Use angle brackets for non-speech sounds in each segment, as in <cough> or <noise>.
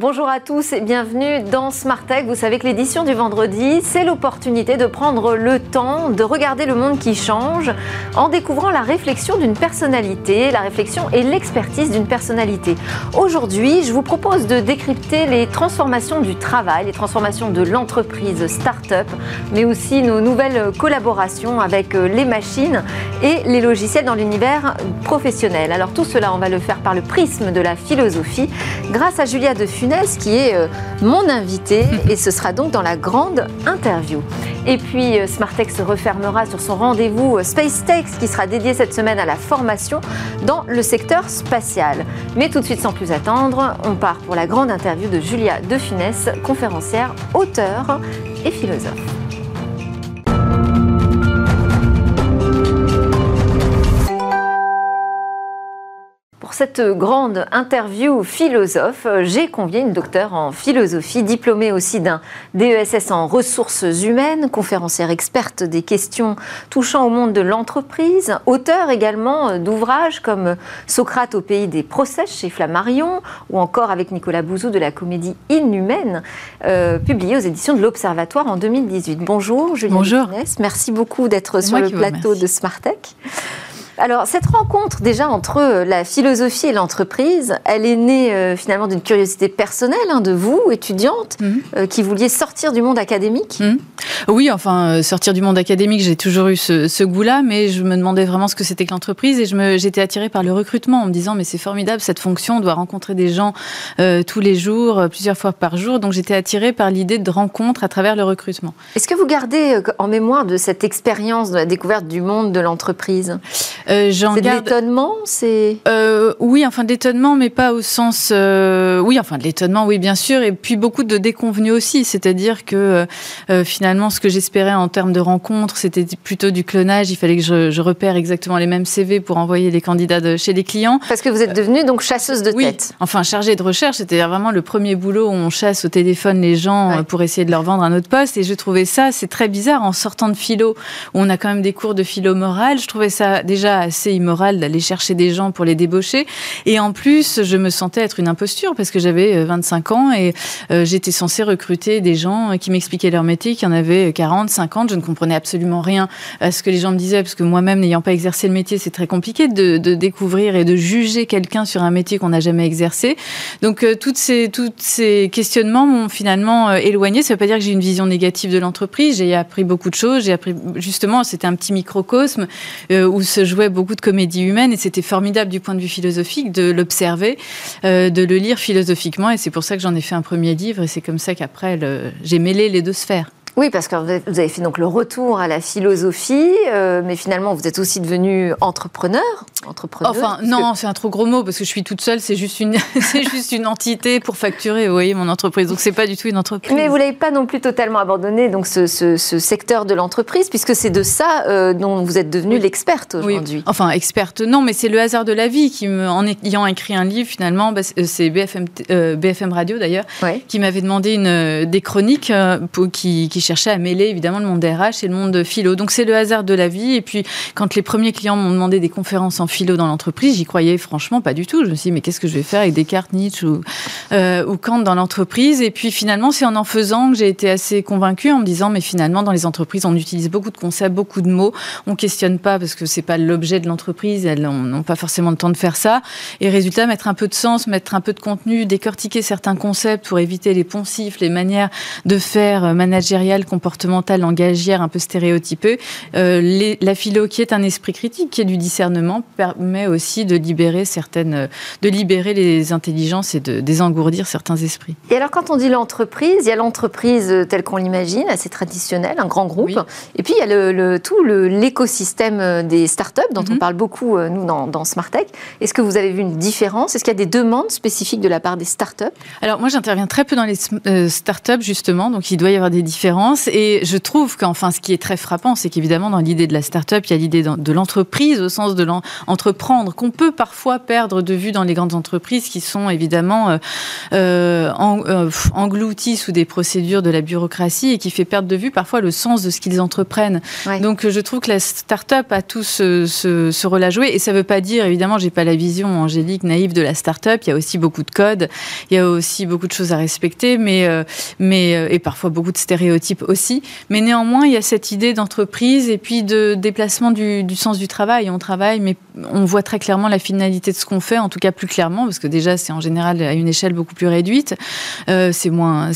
Bonjour à tous et bienvenue dans Smart Tech. Vous savez que l'édition du vendredi, c'est l'opportunité de prendre le temps de regarder le monde qui change en découvrant la réflexion d'une personnalité, la réflexion et l'expertise d'une personnalité. Aujourd'hui, je vous propose de décrypter les transformations du travail, les transformations de l'entreprise start-up, mais aussi nos nouvelles collaborations avec euh, les machines et les logiciels dans l'univers professionnel. Alors tout cela, on va le faire par le prisme de la philosophie grâce à Julia qui est euh, mon invité <laughs> et ce sera donc dans la grande interview. Et puis euh, Smartex se refermera sur son rendez-vous euh, SpaceTech qui sera dédié cette semaine à la formation dans le secteur spatial. Mais tout de suite sans plus attendre, on part pour la grande interview de Julia De Funès, conférencière, auteure et philosophe. Cette grande interview philosophe, j'ai convié une docteure en philosophie, diplômée aussi d'un DESS en ressources humaines, conférencière experte des questions touchant au monde de l'entreprise, auteur également d'ouvrages comme Socrate au pays des procès chez Flammarion, ou encore avec Nicolas Bouzou de la comédie Inhumaine, euh, publiée aux éditions de l'Observatoire en 2018. Bonjour Julien Bonjour. Merci beaucoup d'être sur le plateau de Smartech. Alors, cette rencontre déjà entre euh, la philosophie et l'entreprise, elle est née euh, finalement d'une curiosité personnelle hein, de vous, étudiante, mhm. euh, qui vouliez sortir du monde académique mhm. Oui, enfin, sortir du monde académique, j'ai toujours eu ce, goût-là, mais je me demandais vraiment ce que c'était que l'entreprise et j'étais attirée par le recrutement en me disant, mais c'est formidable, cette fonction, on doit rencontrer des gens tous les jours, plusieurs fois par jour. Donc, j'étais attirée par l'idée de rencontre à travers le recrutement. Est-ce que vous gardez en mémoire de cette expérience de la découverte du monde de l'entreprise? Euh, c'est de l'étonnement c'est euh, Oui, enfin de l'étonnement, mais pas au sens... Euh, oui, enfin de l'étonnement, oui, bien sûr. Et puis beaucoup de déconvenus aussi. C'est-à-dire que finalement, ce que j'espérais en termes de rencontres, c'était plutôt du clonage. Il fallait que je, repère exactement les mêmes CV pour envoyer les candidats de, chez les clients. Parce que vous êtes devenue donc chasseuse de oui, tête. Enfin, chargée de recherche. C'était vraiment le premier boulot où on chasse au téléphone les gens pour essayer de leur vendre un autre poste. Et je trouvais ça, c'est très bizarre, en sortant de philo, où on a quand même des cours de philo morale. Je trouvais ça déjà assez immoral d'aller chercher des gens pour les débaucher. Et en plus, je me sentais être une imposture parce que j'avais 25 euh, ans et euh, j'étais censée recruter des gens qui m'expliquaient leur métier, qui en avaient 40, 50. Je ne comprenais absolument rien à ce que les gens me disaient parce que moi-même, n'ayant pas exercé le métier, c'est très compliqué de, découvrir et de juger quelqu'un sur un métier qu'on n'a jamais exercé. Donc, euh, toutes ces, toutes ces questionnements m'ont finalement éloigné. Ça ne veut pas dire que j'ai une vision négative de l'entreprise. J'ai appris beaucoup de choses. J'ai appris, justement, c'était un petit microcosme où se jouait beaucoup de comédie humaine et c'était formidable du point de vue philosophique de l'observer, euh, de le lire philosophiquement et c'est pour ça que j'en ai fait un premier livre et c'est comme ça qu'après j'ai mêlé les deux sphères. Oui, parce que vous avez fait donc le retour à la philosophie, euh, mais finalement vous êtes aussi devenu entrepreneur. entrepreneur enfin, non, c'est un trop gros mot parce que je suis toute seule. C'est juste une, <laughs> c'est juste une entité pour facturer, vous voyez, mon entreprise. Donc c'est pas du tout une entreprise. Mais vous l'avez pas non plus totalement abandonné, donc ce, secteur de l'entreprise, puisque c'est de ça euh, dont vous êtes devenue l'experte aujourd'hui. Oui. Enfin, experte, non, mais c'est le hasard de la vie qui me, en ayant écrit un livre finalement, bah, c'est BFM, BFM Radio d'ailleurs, qui m'avait demandé une des chroniques pour, qui, qui cherchais à mêler évidemment le monde RH et le monde de philo. Donc c'est le hasard de la vie. Et puis quand les premiers clients m'ont demandé des conférences en philo dans l'entreprise, j'y croyais franchement pas du tout. Je me suis dit mais qu'est-ce que je vais faire avec Descartes, Nietzsche ou, euh, ou Kant dans l'entreprise? Et puis finalement c'est en en faisant que j'ai été assez convaincue en me disant mais finalement dans les entreprises on utilise beaucoup de concepts, beaucoup de mots, on questionne pas parce que c'est pas l'objet de l'entreprise, elles n'ont pas forcément le temps de faire ça. Et résultat mettre un peu de sens, mettre un peu de contenu, décortiquer certains concepts pour éviter les poncifs, les manières de faire euh, comportementale, langagière, un peu stéréotypée. Euh, la philo, qui est un esprit critique, qui est du discernement, permet aussi de libérer certaines, de libérer les intelligences et de désengourdir certains esprits. Et alors, quand on dit l'entreprise, il y a l'entreprise telle qu'on l'imagine, assez traditionnelle, un grand groupe. Et puis, il y a le, tout l'écosystème des startups, dont on mhm. parle beaucoup, euh, nous, dans, dans Smartech. Est-ce que vous avez vu une différence? Est-ce qu'il y a des demandes spécifiques de la part des startups? Alors, moi, j'interviens très peu dans les euh, startups, justement, donc il doit y avoir des différences différence. Et je trouve qu'enfin, ce qui est très frappant, c'est qu'évidemment, dans l'idée de la start-up, il y a l'idée de l'entreprise au sens de l'entreprendre, qu'on peut parfois perdre de vue dans les grandes entreprises qui sont évidemment euh, euh, euh englouties sous des procédures de la bureaucratie et qui fait perdre de vue parfois le sens de ce qu'ils entreprennent. Donc, je trouve que la start-up a tout ce, ce, rôle à jouer. Et ça ne veut pas dire, évidemment, j'ai pas la vision angélique, naïve de la start-up. Il y a aussi beaucoup de codes, il y a aussi beaucoup de choses à respecter, mais, mais, et parfois beaucoup de stéréotypes aussi. Mais néanmoins, il y a cette idée d'entreprise et puis de déplacement du, sens du travail. On travaille, mais on voit très clairement la finalité de ce qu'on fait, en tout cas plus clairement, parce que déjà, c'est en général à une échelle beaucoup plus réduite. Euh, c'est moins,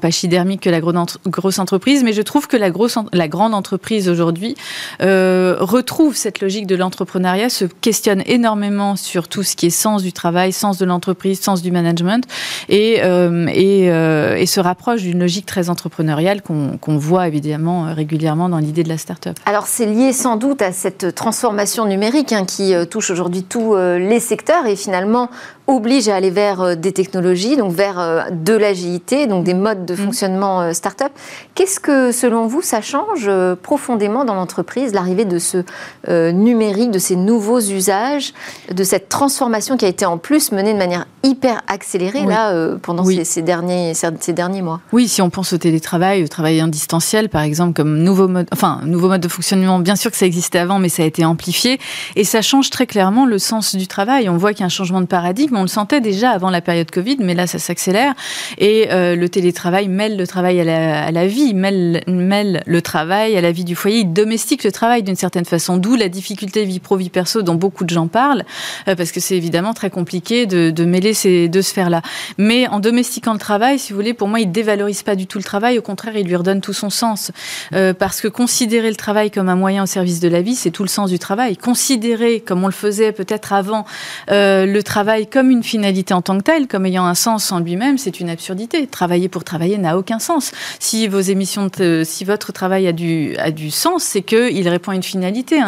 pachydermique que la grosse entreprise, mais je trouve que la, grande entreprise aujourd'hui euh, retrouve cette logique de l'entrepreneuriat, se questionne énormément sur tout ce qui est sens du travail, sens de l'entreprise, sens du management, et, euh, et se rapproche d'une logique très entrepreneuriale qu'on voit évidemment régulièrement dans l'idée de la start-up. Alors c'est lié sans doute à cette transformation numérique hein, qui touche aujourd'hui tous les secteurs et finalement oblige à aller vers euh, des technologies, donc vers euh, de l'agilité, donc des modes de mm. fonctionnement euh, start-up. Qu'est-ce que, selon vous, ça change profondément dans l'entreprise, l'arrivée de ce numérique, de ces nouveaux usages, de cette transformation qui a été en plus menée de manière hyper accélérée là pendant ces, derniers, ces derniers mois? Oui, si on pense au télétravail, au travail en distanciel, par exemple, comme nouveau mode, enfin, nouveau mode de fonctionnement, bien sûr que ça existait avant, mais ça a été amplifié, et ça change très clairement le sens du travail. On voit qu'il y a un changement de paradigme on le sentait déjà avant la période Covid, mais là, ça s'accélère. Et euh, le télétravail mêle le travail à la, vie, mêle, le travail à la vie du foyer, il domestique le travail d'une certaine façon, d'où la difficulté vie pro, vie perso dont beaucoup de gens parlent, euh, parce que c'est évidemment très compliqué de, mêler ces deux sphères-là. Mais en domestiquant le travail, si vous voulez, pour moi, il dévalorise pas du tout le travail, au contraire, il lui redonne tout son sens. Euh, parce que considérer le travail comme un moyen au service de la vie, c'est tout le sens du travail. Considérer, comme on le faisait peut-être avant, le travail comme une finalité en tant que telle, comme ayant un sens en lui-même, c'est une absurdité. Travailler pour travailler n'a aucun sens. Si vos émissions, si votre travail a du, a du sens, c'est qu'il répond à une finalité,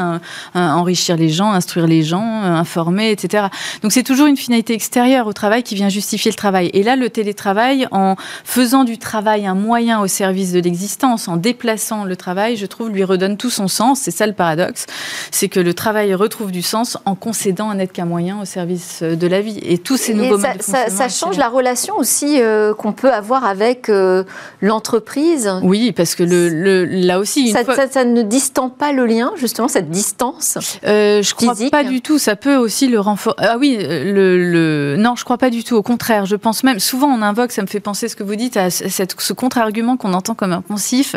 enrichir les gens, instruire les gens, informer, etc. Donc c'est toujours une finalité extérieure au travail qui vient justifier le travail. Et là, le télétravail, en faisant du travail un moyen au service de l'existence, en déplaçant le travail, je trouve, lui redonne tout son sens. C'est ça le paradoxe, c'est que le travail retrouve du sens en concédant à n'être qu'un moyen au service de la vie et tous ces nouveaux ça, ça, ça, change la relation aussi euh, qu'on peut avoir avec euh, l'entreprise. Oui, parce que le, là aussi, ça, ça, ne distend pas le lien, justement, cette distance. Euh, je crois pas du tout. Ça peut aussi le renforcer. Ah oui, le, non, je crois pas du tout. Au contraire, je pense même. Souvent, on invoque, ça me fait penser ce que vous dites à cette, ce contre-argument qu'on entend comme un poncif.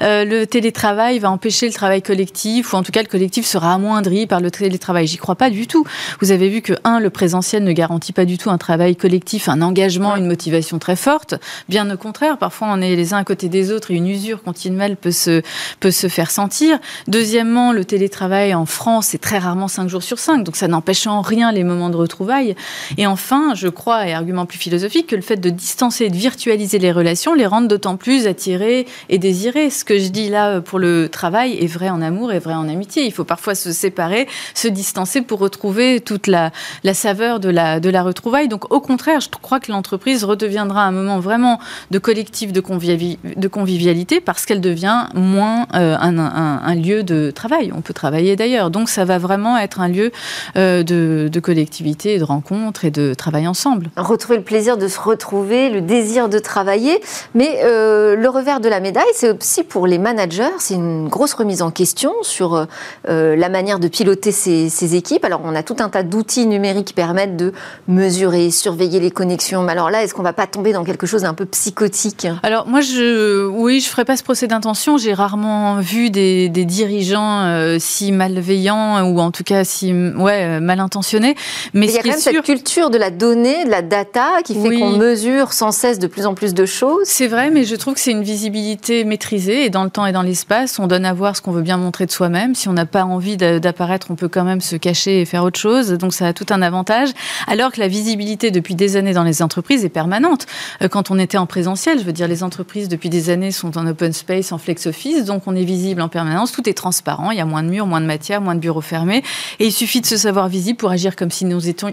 le télétravail va empêcher le travail collectif, ou en tout cas, le collectif sera amoindri par le télétravail. J'y crois pas du tout. Vous avez vu que un, le présentiel ne garantit pas du tout un travail collectif, un engagement, une motivation très forte. Bien au contraire, parfois on est les uns à côté des autres et une usure continuelle peut se, peut se faire sentir. Deuxièmement, le télétravail en France est très rarement 5 jours sur 5, donc ça n'empêche en rien les moments de retrouvailles. Et enfin, je crois, et argument plus philosophique, que le fait de distancer et de virtualiser les relations les rend d'autant plus attirées et désirées. Ce que je dis là pour le travail est vrai en amour et vrai en amitié. Il faut parfois se séparer, se distancer pour retrouver toute la, la saveur de la, de la retrouvaille. Donc au contraire, je crois que l'entreprise redeviendra un moment vraiment de collectif, de, convivialité, parce qu'elle devient moins euh, un, lieu de travail. On peut travailler d'ailleurs. Donc ça va vraiment être un lieu euh, de, collectivité, de rencontre et de travail ensemble. Retrouver le plaisir de se retrouver, le désir de travailler. Mais euh, le revers de la médaille, c'est aussi pour les managers, c'est une grosse remise en question sur la manière de piloter ces équipes. Alors on a tout un tas d'outils numériques qui permettent de mesurer, surveiller les connexions. Mais alors là, est-ce qu'on va pas tomber dans quelque chose d'un peu psychotique? Alors moi, je, oui, je ferai pas ce procès d'intention. J'ai rarement vu des, dirigeants euh, si malveillants ou en tout cas si ouais, mal intentionnés. Mais il y a quand même cette culture de la donnée, de la data, qui fait qu'on mesure sans cesse de plus en plus de choses. C'est vrai, mais je trouve que c'est une visibilité maîtrisée et dans le temps et dans l'espace, on donne à voir ce qu'on veut bien montrer de soi-même. Si on n'a pas envie d'apparaître, on peut quand même se cacher et faire autre chose. Donc ça a tout un avantage. Alors que la visibilité depuis des années dans les entreprises est permanente. Euh, quand on était en présentiel, je veux dire, les entreprises depuis des années sont en open space, en flex office, donc on est visible en permanence, tout est transparent, il y a moins de murs, moins de matière, moins de bureaux fermés, et il suffit de se savoir visible pour agir comme si nous étions,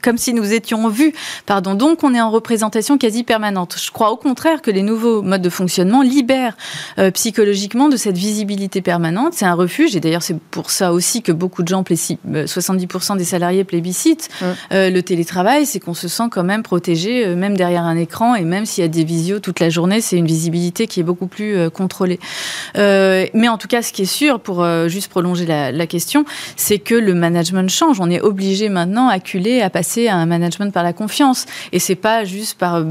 comme si nous étions vus. Pardon. Donc on est en représentation quasi permanente. Je crois au contraire que les nouveaux modes de fonctionnement libèrent euh, psychologiquement de cette visibilité permanente. C'est un refuge, et d'ailleurs c'est pour ça aussi que beaucoup de gens, 70% euh, des salariés plébiscitent euh, le télétravail, c'est qu'on se sent quand même protégé, euh, même derrière un écran, et même s'il y a des visios toute la journée, c'est une visibilité qui est beaucoup plus contrôlée. mais en tout cas, ce qui est sûr, pour juste prolonger la, question, c'est que le management change. On est obligé maintenant, acculé, à passer à un management par la confiance. Et c'est pas juste par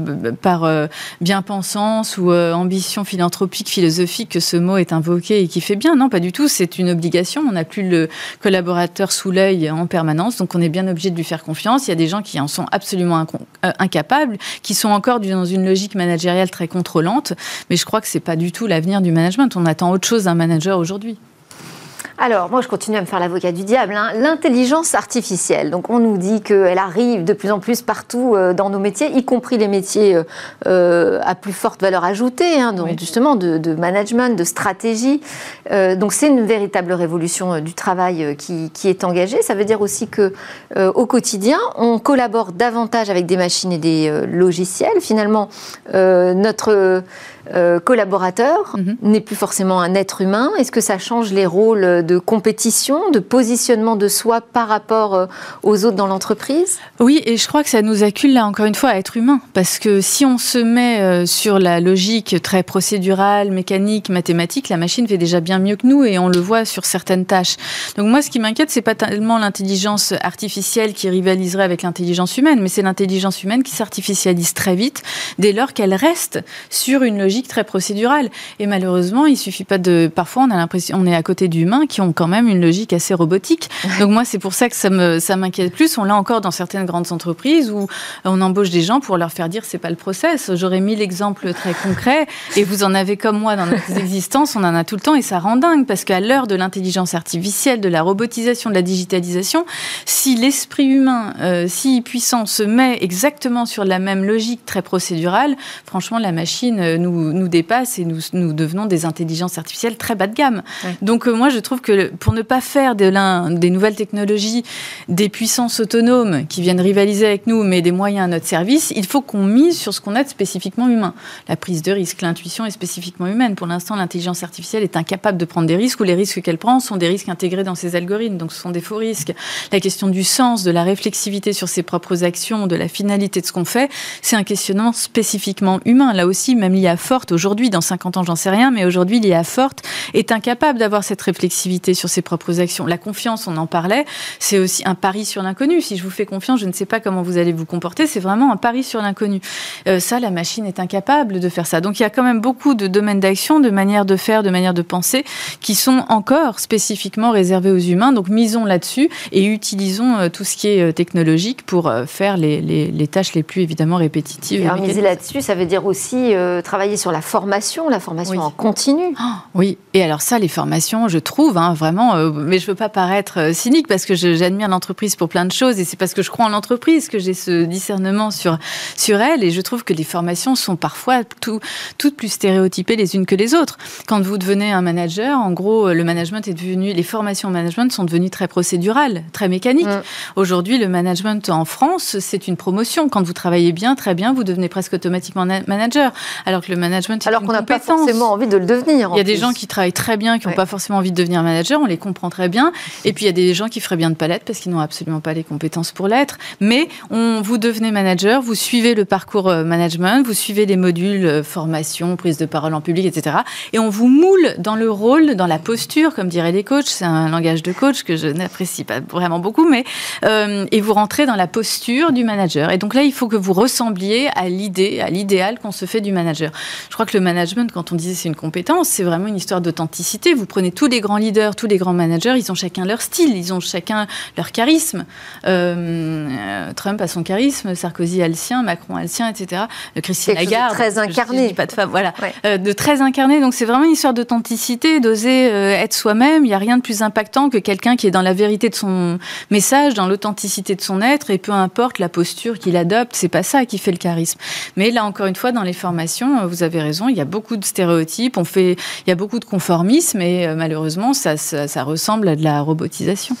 bien-pensance ou ambition philanthropique, philosophique que ce mot est invoqué et qui fait bien. Non, pas du tout. C'est une obligation. On n'a plus le collaborateur sous l'œil en permanence, donc on est bien obligé de lui faire confiance. Il y a des gens qui en sont absolument euh, incapables, qui sont encore dans une logique managériale très contrôlante, mais je crois que c'est pas du tout l'avenir du management. On attend autre chose d'un manager aujourd'hui. Alors, moi, je continue à me faire l'avocat du diable. Hein. L'intelligence artificielle. Donc, on nous dit qu'elle arrive de plus en plus partout euh, dans nos métiers, y compris les métiers euh, euh, à plus forte valeur ajoutée, hein, donc justement de, management, de stratégie. donc, c'est une véritable révolution du travail qui, qui, est engagée. Ça veut dire aussi que au quotidien, on collabore davantage avec des machines et des logiciels. Finalement, notre euh, collaborateur mhm. n'est plus forcément un être humain Est-ce que ça change les rôles de compétition, de positionnement de soi par rapport euh, aux autres dans l'entreprise? Oui, et je crois que ça nous accule là encore une fois à être humain. Parce que si on se met euh, sur la logique très procédurale, mécanique, mathématique, la machine fait déjà bien mieux que nous et on le voit sur certaines tâches. Donc moi, ce qui m'inquiète, c'est pas tellement l'intelligence artificielle qui rivaliserait avec l'intelligence humaine, mais c'est l'intelligence humaine qui s'artificialise très vite dès lors qu'elle reste sur une logique très procédurale. Et malheureusement, il suffit pas de. Parfois, on a l'impression, on est à côté d'humains qui ont quand même une logique assez robotique. Donc moi, c'est pour ça que ça me ça m'inquiète plus. On l'a encore dans certaines grandes entreprises où on embauche des gens pour leur faire dire c'est pas le process. J'aurais mis l'exemple très concret et vous en avez comme moi dans notre <laughs> existence, on en a tout le temps et ça rend dingue parce qu'à l'heure de l'intelligence artificielle, de la robotisation, de la digitalisation, si l'esprit humain, euh, si puissant, se met exactement sur la même logique très procédurale, franchement, la machine euh, nous nous, dépasse et nous, nous, devenons des intelligences artificielles très bas de gamme. Donc euh, moi, je trouve que pour ne pas faire de des nouvelles technologies des puissances autonomes qui viennent rivaliser avec nous, mais des moyens à notre service, il faut qu'on mise sur ce qu'on a de spécifiquement humain. La prise de risque, l'intuition est spécifiquement humaine. Pour l'instant, l'intelligence artificielle est incapable de prendre des risques ou les risques qu'elle prend sont des risques intégrés dans ses algorithmes. Donc ce sont des faux risques. La question du sens, de la réflexivité sur ses propres actions, de la finalité de ce qu'on fait, c'est un questionnement spécifiquement humain. Là aussi, même l'IA aujourd'hui, dans 50 ans, j'en sais rien, mais aujourd'hui, l'IA forte est incapable d'avoir cette réflexivité sur ses propres actions. La confiance, on en parlait, c'est aussi un pari sur l'inconnu. Si je vous fais confiance, je ne sais pas comment vous allez vous comporter, c'est vraiment un pari sur l'inconnu. Euh, ça, la machine est incapable de faire ça. Donc il y a quand même beaucoup de domaines d'action, de manières de faire, de manières de penser, qui sont encore spécifiquement réservés aux humains. Donc misons là-dessus et utilisons euh, tout ce qui est euh, technologique pour faire les, tâches les plus évidemment répétitives. Et miser là-dessus, ça veut dire aussi travailler sur sur la formation, la formation en continu. Ah, oui, et alors ça, les formations, je trouve, hein, vraiment, euh, mais je ne veux pas paraître euh, cynique parce que j'admire l'entreprise pour plein de choses et c'est parce que je crois en l'entreprise que j'ai ce discernement sur, sur elle et je trouve que les formations sont parfois tout, toutes plus stéréotypées les unes que les autres. Quand vous devenez un manager, en gros, le management est devenu, les formations management sont devenues très procédurales, très mécaniques. Mm. Aujourd'hui, le management en France, c'est une promotion. Quand vous travaillez bien, très bien, vous devenez presque automatiquement manager. Alors que le management alors qu'on n'a pas forcément envie de le devenir. Il y a des gens qui travaillent très bien, qui n'ont pas forcément envie de devenir manager, on les comprend très bien. Et puis il y a des gens qui feraient bien de pas l'être parce qu'ils n'ont absolument pas les compétences pour l'être. Mais on, vous devenez manager, vous suivez le parcours euh, management, vous suivez les modules euh, formation, prise de parole en public, etc. Et on vous moule dans le rôle, dans la posture, comme diraient les coachs. C'est un langage de coach que je n'apprécie pas vraiment beaucoup, mais euh, et vous rentrez dans la posture du manager. Et donc là, il faut que vous ressembliez à l'idée, à l'idéal qu'on se fait du manager. Je crois que le management, quand on disait c'est une compétence, c'est vraiment une histoire d'authenticité. Vous prenez tous les grands leaders, tous les grands managers, ils ont chacun leur style, ils ont chacun leur charisme. Trump a son charisme, Sarkozy a le sien, Macron a le sien, etc. Christine Lagarde. De très incarné. pas de femme, voilà. de très incarné. Donc c'est vraiment une histoire d'authenticité, d'oser être soi-même. Il n'y a rien de plus impactant que quelqu'un qui est dans la vérité de son message, dans l'authenticité de son être, et peu importe la posture qu'il adopte, c'est pas ça qui fait le charisme. Mais là, encore une fois, dans les formations, vous avez raison, il y a beaucoup de stéréotypes, on fait, il y a beaucoup de conformisme, et euh, malheureusement, ça, ça, ressemble à de la robotisation.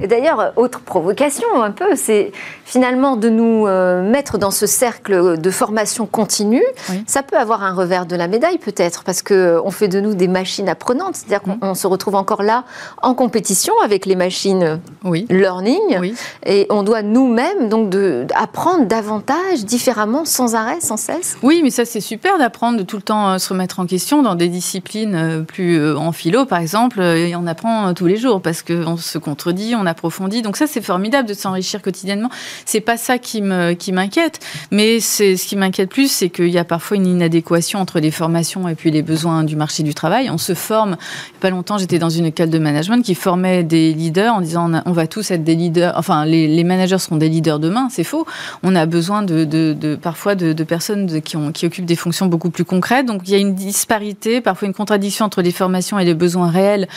Et d'ailleurs, autre provocation un peu, c'est finalement de nous euh, mettre dans ce cercle de formation continue. Ça peut avoir un revers de la médaille peut-être, parce que euh, on fait de nous des machines apprenantes, c'est-à-dire qu'on mmh. se retrouve encore là en compétition avec les machines oui. learning, et on doit nous-mêmes donc de, apprendre davantage, différemment, sans arrêt, sans cesse. Oui, mais ça c'est super d'apprendre de tout le temps euh, se remettre en question dans des disciplines euh, plus euh, en philo, par exemple, et on apprend tous les jours parce qu'on se contredit, on approfondit. Donc ça c'est formidable de s'enrichir quotidiennement. C'est pas ça qui me qui m'inquiète, mais c'est ce qui m'inquiète plus, c'est qu'il y a parfois une inadéquation entre les formations et puis les besoins du marché du travail. On se forme. Pas longtemps, j'étais dans une école de management qui formait des leaders en disant on, va tous être des leaders. Enfin, les, managers seront des leaders demain. C'est faux. On a besoin de, de, parfois de, de personnes qui, ont, qui occupent des fonctions beaucoup plus concrètes. Donc, il y a une disparité, parfois une contradiction entre les formations et les besoins réels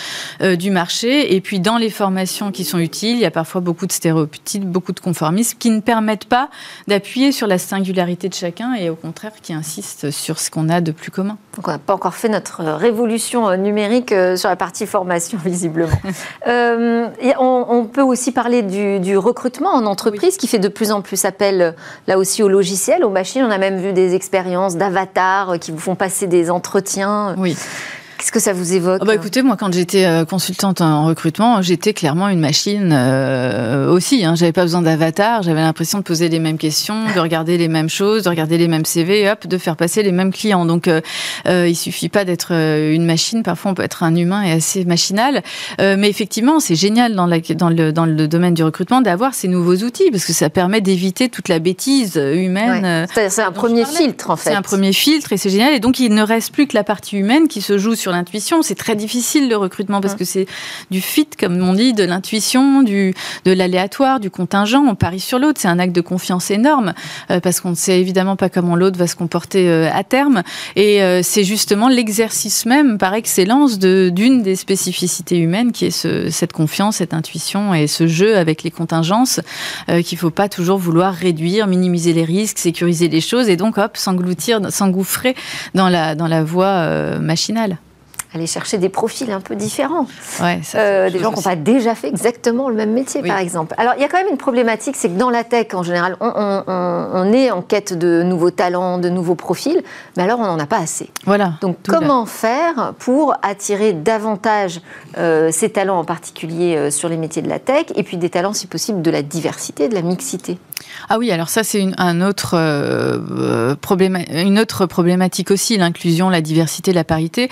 euh, du marché. Et puis, dans les formations qui sont utiles, il y a parfois beaucoup de stéréotypes, beaucoup de conformisme qui ne permettent pas d'appuyer sur la singularité de chacun et au contraire qui insistent sur ce qu'on a de plus commun. Donc, on n'a pas encore fait notre révolution euh, numérique euh, sur la partie formation, <laughs> visiblement. <laughs> euh, on, on, peut aussi parler du, du recrutement en entreprise qui fait de plus en plus appel là aussi au logiciel, aux machines. On a même vu des expériences d'avatars qui vous font passer des entretiens. Oui. Qu'est-ce que ça vous évoque ah bah Écoutez, moi, quand j'étais euh, consultante en recrutement, j'étais clairement une machine euh, aussi. Hein. J'avais pas besoin d'avatar. J'avais l'impression de poser les mêmes questions, de regarder les mêmes choses, de regarder les mêmes CV, et hop, de faire passer les mêmes clients. Donc, euh, euh il suffit pas d'être une machine. Parfois, on peut être un humain et assez machinal. Euh, mais effectivement, c'est génial dans, la, dans, le, dans le domaine du recrutement d'avoir ces nouveaux outils parce que ça permet d'éviter toute la bêtise humaine. C'est un premier filtre, en fait. C'est un premier filtre et c'est génial. Et donc, il ne reste plus que la partie humaine qui se joue sur l'intuition. C'est très difficile le recrutement parce que c'est du fit, comme on dit, de l'intuition, du de l'aléatoire, du contingent. On parie sur l'autre. C'est un acte de confiance énorme euh, parce qu'on ne sait évidemment pas comment l'autre va se comporter euh, à terme. Et euh, c'est justement l'exercice même par excellence de d'une des spécificités humaines qui est ce, cette confiance, cette intuition et ce jeu avec les contingences qu'il faut pas toujours vouloir réduire, minimiser les risques, sécuriser les choses et donc hop s'engloutir, s'engouffrer dans la dans la voie machinale aller chercher des profils un peu différents. Ouais, euh, des gens qui n'ont pas déjà fait exactement le même métier, par exemple. Alors, il y a quand même une problématique, c'est que dans la tech, en général, on, est en quête de nouveaux talents, de nouveaux profils, mais alors on n'en a pas assez. Voilà. Donc, comment faire pour attirer davantage euh, ces talents, en particulier euh, sur les métiers de la tech, et puis des talents, si possible, de la diversité, de la mixité? Ah oui, alors ça c'est une, un autre, euh, une autre problématique aussi, l'inclusion, la diversité, la parité.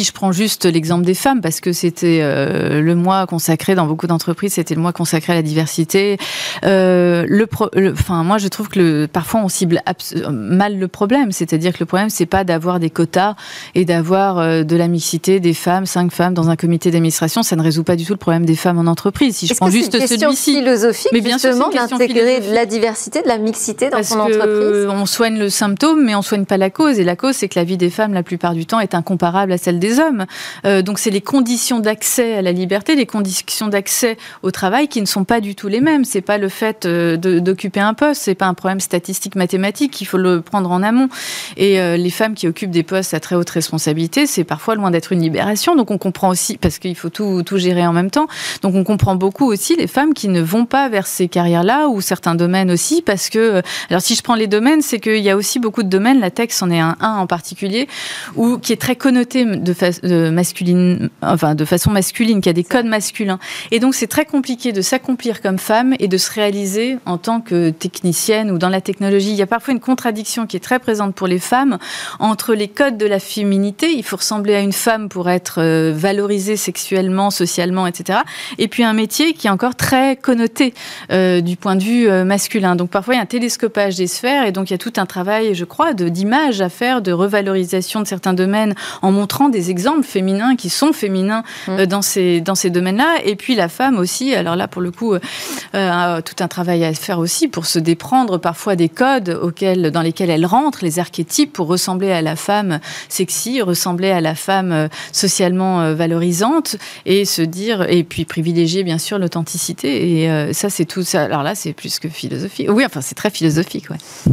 Si je prends juste l'exemple des femmes, parce que c'était euh, le mois consacré dans beaucoup d'entreprises, c'était le mois consacré à la diversité. Euh, le, enfin, moi je trouve que le, parfois on cible mal le problème, c'est-à-dire que le problème c'est pas d'avoir des quotas et d'avoir euh, de la mixité des femmes, cinq femmes dans un comité d'administration, ça ne résout pas du tout le problème des femmes en entreprise. Si je prends juste celui-ci, philosophique, mais bien justement d'intégrer de la diversité, de la mixité dans Parce son entreprise? On soigne le symptôme, mais on soigne pas la cause. Et la cause, c'est que la vie des femmes, la plupart du temps, est incomparable à celle des hommes. Euh, donc, c'est les conditions d'accès à la liberté, les conditions d'accès au travail qui ne sont pas du tout les mêmes. C'est pas le fait euh, d'occuper un poste, c'est pas un problème statistique mathématique. Il faut le prendre en amont. Et euh, les femmes qui occupent des postes à très haute responsabilité, c'est parfois loin d'être une libération. Donc, on comprend aussi parce qu'il faut tout, gérer en même temps. Donc, on comprend beaucoup aussi les femmes qui ne vont pas vers ces carrières-là ou certains domaines aussi parce que, alors si je prends les domaines, c'est qu'il y a aussi beaucoup de domaines, la tech c'en est un, un en particulier, où, qui est très connoté de, de, masculine, enfin, de façon masculine, qui a des codes masculins. Et donc c'est très compliqué de s'accomplir comme femme et de se réaliser en tant que technicienne ou dans la technologie. Il y a parfois une contradiction qui est très présente pour les femmes entre les codes de la féminité, il faut ressembler à une femme pour être euh, valorisée sexuellement, socialement, etc. Et puis un métier qui est encore très connoté euh, du point de vue masculin. Donc parfois il y a un télescopage des sphères et donc il y a tout un travail, je crois, d'image à faire, de revalorisation de certains domaines en montrant des exemples féminins qui sont féminins mmh. dans ces, dans ces domaines-là. Et puis la femme aussi, alors là pour le coup, a tout un travail à faire aussi pour se déprendre parfois des codes auxquels, dans lesquels elle rentre, les archétypes pour ressembler à la femme sexy, ressembler à la femme socialement valorisante et se dire, et puis privilégier bien sûr l'authenticité. Et euh, ça, c'est tout ça. Alors là, c'est plus que philosophique. Oui, enfin, c'est très philosophique, ouais. <laughs>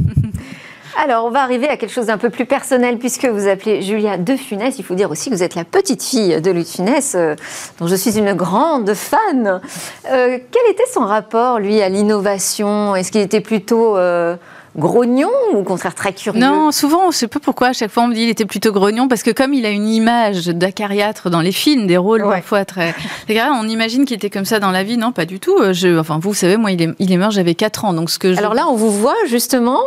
Alors, on va arriver à quelque chose d'un peu plus personnel, puisque vous appelez Julia De Funès. Il faut dire aussi que vous êtes la petite fille de Louis de Funès, euh, dont je suis une grande fan. Euh, quel était son rapport, lui, à l'innovation? Est-ce qu'il était plutôt grognon ou au contraire très curieux? Non, souvent, je sais pas pourquoi, à chaque fois on me dit qu'il était plutôt grognon parce que comme il a une image d'acariâtre dans les films, des rôles parfois très. on imagine qu'il était comme ça dans la vie. Non, pas du tout. Euh, je, enfin, vous savez, moi, il est, il est mort, j'avais 4 ans. Donc ce que Alors là, on vous voit justement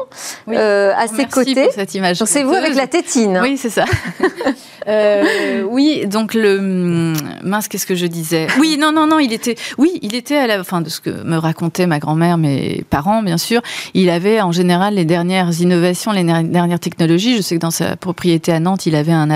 euh, à ses côtés. Pour cette image. c'est vous avec la tétine. Oui, c'est ça. <laughs> Euh, oui, donc le mince, qu'est-ce que je disais? Oui, non, non, non, il était, oui, il était à la, fin de ce que me racontait ma grand-mère, mes parents, bien sûr. Il avait en général les dernières innovations, les dernières technologies. Je sais que dans sa propriété à Nantes, il avait un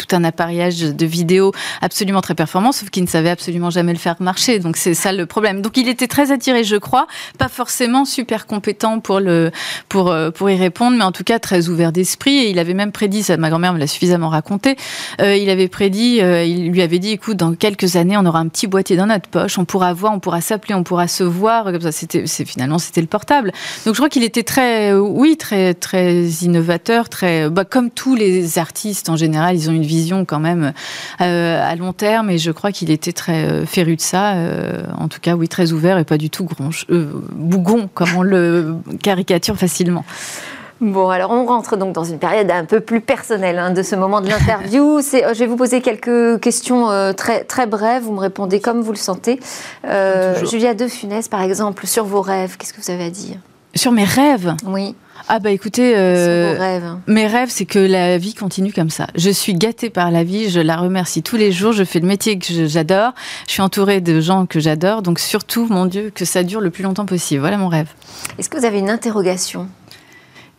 tout un appareillage de vidéo absolument très performant, sauf qu'il ne savait absolument jamais le faire marcher. Donc c'est ça le problème. Donc il était très attiré, je crois, pas forcément super compétent pour le pour euh, pour y répondre, mais en tout cas très ouvert d'esprit. Et il avait même prédit, ça, ma grand-mère me l'a suffisamment raconté. Euh, il avait prédit, euh, il lui avait dit, écoute, dans quelques années, on aura un petit boîtier dans notre poche, on pourra voir, on pourra s'appeler, on pourra se voir. Comme ça, c'était, finalement c'était le portable. Donc je crois qu'il était très, oui, très très innovateur, très, bah, comme tous les artistes en général, ils ont une vision quand même euh, à long terme et je crois qu'il était très euh, féru de ça. Euh, en tout cas, oui, très ouvert et pas du tout gronche, bougon comme on le caricature facilement. Bon, alors on rentre donc dans une période un peu plus personnelle hein, de ce moment de l'interview. <laughs> je vais vous poser quelques questions très, très brèves. Vous me répondez comme vous le sentez. Julia De Funès, par exemple, sur vos rêves, qu'est-ce que vous avez à dire? Sur mes rêves? Oui. Ah bah écoutez, euh, mes rêves, c'est que la vie continue comme ça. Je suis gâtée par la vie, je la remercie tous les jours, je fais le métier que j'adore, je suis entourée de gens que j'adore, donc surtout, mon Dieu, que ça dure le plus longtemps possible. Voilà mon rêve. Est-ce que vous avez une interrogation?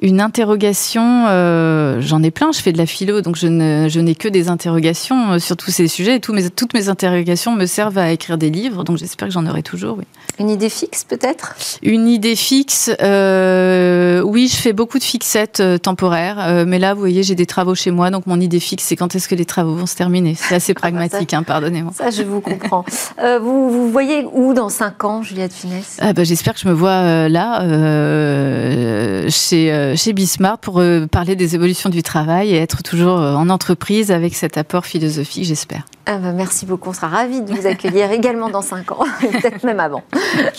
Une interrogation, euh, j'en ai plein, je fais de la philo, donc je, n'ai que des interrogations euh, sur tous ces sujets. Et toutes mes interrogations me servent à écrire des livres, donc j'espère que j'en aurai toujours, oui. Une idée fixe peut-être? Une idée fixe, euh, oui, je fais beaucoup de fixettes temporaires, mais là, vous voyez, j'ai des travaux chez moi, donc mon idée fixe, c'est quand est-ce que les travaux vont se terminer? C'est assez <laughs> pragmatique, hein, pardonnez-moi. Ça, je vous comprends. <laughs> vous, vous voyez où dans 5 ans, Juliette Finesse ah, bah, J'espère que je me vois là, chez chez Bismarck pour euh, parler des évolutions du travail et être toujours euh, en entreprise avec cet apport philosophique, j'espère. Ah bah, merci beaucoup. On sera ravis de vous accueillir <laughs> également dans 5 ans, <laughs> peut-être même avant.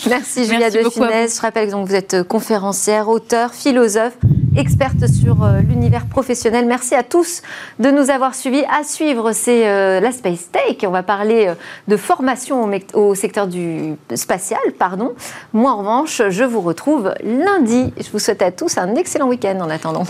Merci Julia De Finesse. Je rappelle que vous êtes conférencière, auteur, philosophe, experte sur l'univers professionnel. Merci à tous de nous avoir suivis. À suivre, c'est la Space Take. On va parler de formation au, secteur du spatial. Pardon. Moi, en revanche, je vous retrouve lundi. Je vous souhaite à tous un excellent week-end en attendant.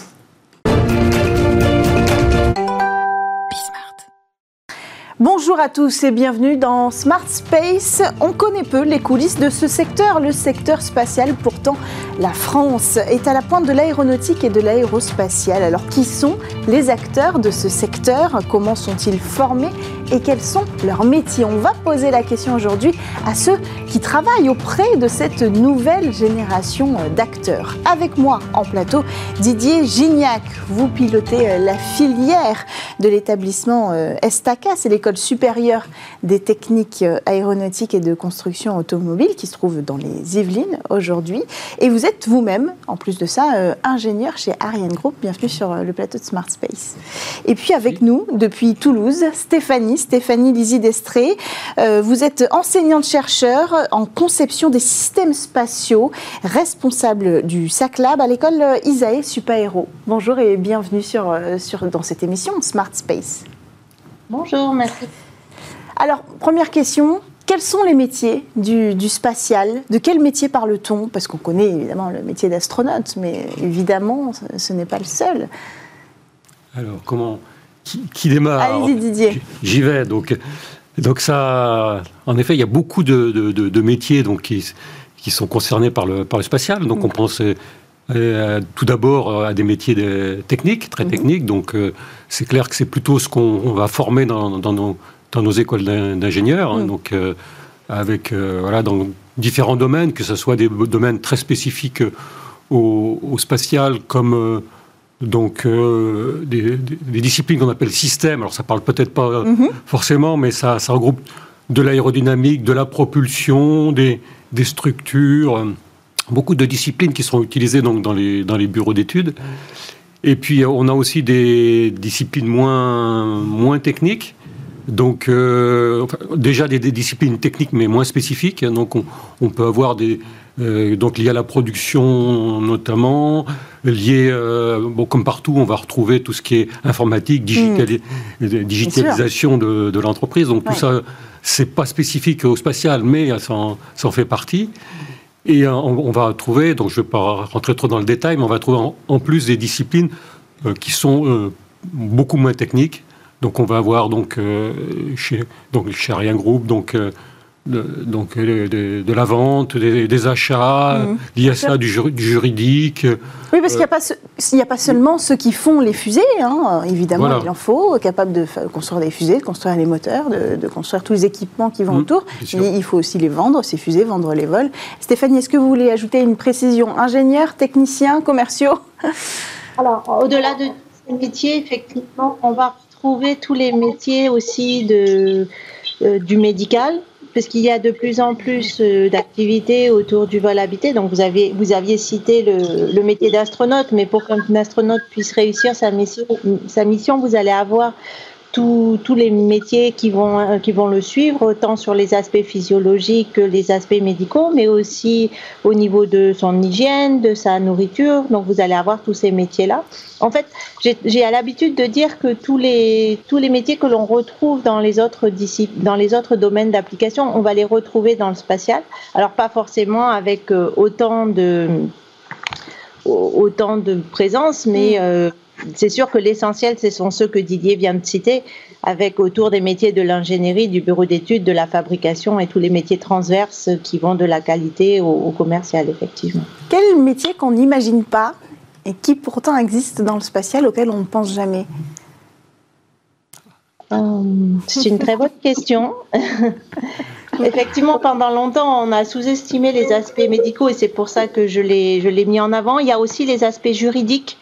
Bonjour à tous et bienvenue dans Smart Space. On connaît peu les coulisses de ce secteur, le secteur spatial. Pourtant, la France est à la pointe de l'aéronautique et de l'aérospatial. Alors, qui sont les acteurs de ce secteur? Comment sont-ils formés? Et quels sont leurs métiers? On va poser la question aujourd'hui à ceux qui travaillent auprès de cette nouvelle génération d'acteurs. Avec moi en plateau, Didier Gignac. Vous pilotez la filière de l'établissement euh, Estaca, c'est l'école supérieure des techniques euh, aéronautiques et de construction automobile qui se trouve dans les Yvelines aujourd'hui. Et vous êtes vous-même, en plus de ça, euh, ingénieur chez Ariane Group. Bienvenue sur euh, le plateau de Smart Space. Et puis avec nous, depuis Toulouse, Stéphanie, Stéphanie Lizzie Destré. vous êtes enseignante-chercheur en conception des systèmes spatiaux, responsable du SACLAB à l'école ISAE Supaéro. Bonjour et bienvenue sur, sur, dans cette émission Smart Space. Bonjour, merci. Alors, première question, quels sont les métiers du, spatial? De quel métier parle-t-on? Parce qu'on connaît évidemment le métier d'astronaute, mais évidemment, ce, n'est pas le seul. Alors, comment? Qui, démarre? Allez-y, Didier. J'y vais. Donc, donc ça, en effet, il y a beaucoup de, métiers donc, qui, qui sont concernés par le, par le spatial. Donc, on pense tout d'abord à des métiers techniques, très mhm. techniques. Donc, c'est clair que c'est plutôt ce qu'on va former dans, dans, nos, dans, nos, écoles d'ingénieurs. Hein. Donc, avec voilà, dans différents domaines, que ce soit des domaines très spécifiques au, au spatial, comme donc euh, des, disciplines qu'on appelle systèmes. Alors ça parle peut-être pas mhm. forcément, mais ça, regroupe de l'aérodynamique, de la propulsion, des, structures, euh, beaucoup de disciplines qui sont utilisées donc dans les, dans les bureaux d'études. Et puis on a aussi des disciplines moins, moins techniques. Donc euh, déjà des, disciplines techniques mais moins spécifiques. Donc on peut avoir des, euh, donc lié à la production notamment, lié, euh, bon, comme partout, on va retrouver tout ce qui est informatique, hmm. digitalisation de, l'entreprise. Donc tout ça, c'est pas spécifique au spatial, mais ça en, fait partie. Et euh, on, va trouver, donc je ne vais pas rentrer trop dans le détail, mais on va trouver en, plus des disciplines qui sont beaucoup moins techniques. Donc on va avoir donc chez donc chez Ariane Group donc de, donc de, la vente, des, achats, mmh. liés à ça du, juridique. Oui, parce qu'il n'y a, pas a pas seulement ceux qui font les fusées, hein, évidemment, il en faut, capables de construire des fusées, de construire les moteurs, de, construire tous les équipements qui vont mmh, autour. Mais il faut aussi les vendre, ces fusées, vendre les vols. Stéphanie, est-ce que vous voulez ajouter une précision? Ingénieurs, techniciens, commerciaux? <laughs> Alors, au-delà de ces métiers, effectivement, on va retrouver tous les métiers aussi de, euh, du médical, parce qu'il y a de plus en plus euh, d'activités autour du vol habité. Donc, vous, avez, vous aviez cité le, métier d'astronaute, mais pour qu'un astronaute puisse réussir sa mission, vous allez avoir tous les métiers qui vont, euh, qui vont le suivre, autant sur les aspects physiologiques que les aspects médicaux, mais aussi au niveau de son hygiène, de sa nourriture. Donc vous allez avoir tous ces métiers-là. En fait, j'ai à l'habitude de dire que tous les, tous les métiers que l'on retrouve dans les autres dans les autres domaines d'application, on va les retrouver dans le spatial. Alors pas forcément avec euh, autant de autant de présence, mais mm. euh, c'est sûr que l'essentiel, ce sont ceux que Didier vient de citer, avec autour des métiers de l'ingénierie, du bureau d'études, de la fabrication et tous les métiers transverses qui vont de la qualité au, commercial, effectivement. Quel métier qu'on n'imagine pas et qui pourtant existe dans le spatial auquel on ne pense jamais? Euh, C'est une très bonne question. <laughs> Effectivement, pendant longtemps, on a sous-estimé les aspects médicaux et c'est pour ça que je l'ai mis en avant. Il y a aussi les aspects juridiques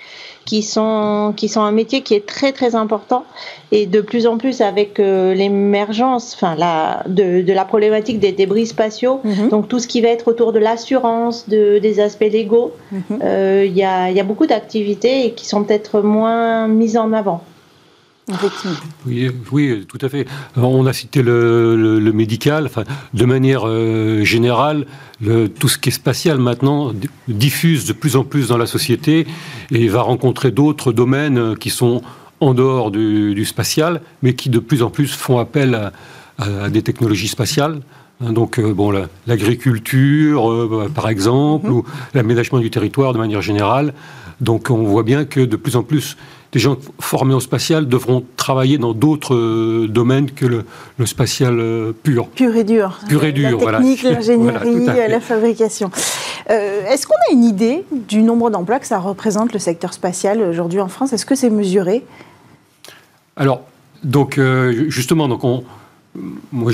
qui sont, qui sont un métier qui est très très important et de plus en plus avec euh, l'émergence enfin, la, de, de, la problématique des débris spatiaux, mhm. donc tout ce qui va être autour de l'assurance, de, des aspects légaux, mhm. euh, il y, a, y, a, beaucoup d'activités qui sont peut-être moins mises en avant. Oui, oui, tout à fait. On a cité le, médical. Enfin, de manière euh, générale, le, tout ce qui est spatial maintenant diffuse de plus en plus dans la société et va rencontrer d'autres domaines euh, qui sont en dehors du, spatial, mais qui de plus en plus font appel à, des technologies spatiales. Hein, donc, euh, bon, l'agriculture, par exemple, mm-hmm. ou l'aménagement du territoire de manière générale. Donc, on voit bien que de plus en plus, des gens formés au spatial devront travailler dans d'autres euh, domaines que le, spatial euh, pur. Pur et dur. Pur et dur, la technique, <laughs> l'ingénierie, la fabrication. Euh, est-ce qu'on a une idée du nombre d'emplois que ça représente le secteur spatial aujourd'hui en France? Est-ce que c'est mesuré? Alors, donc, justement, donc on, moi,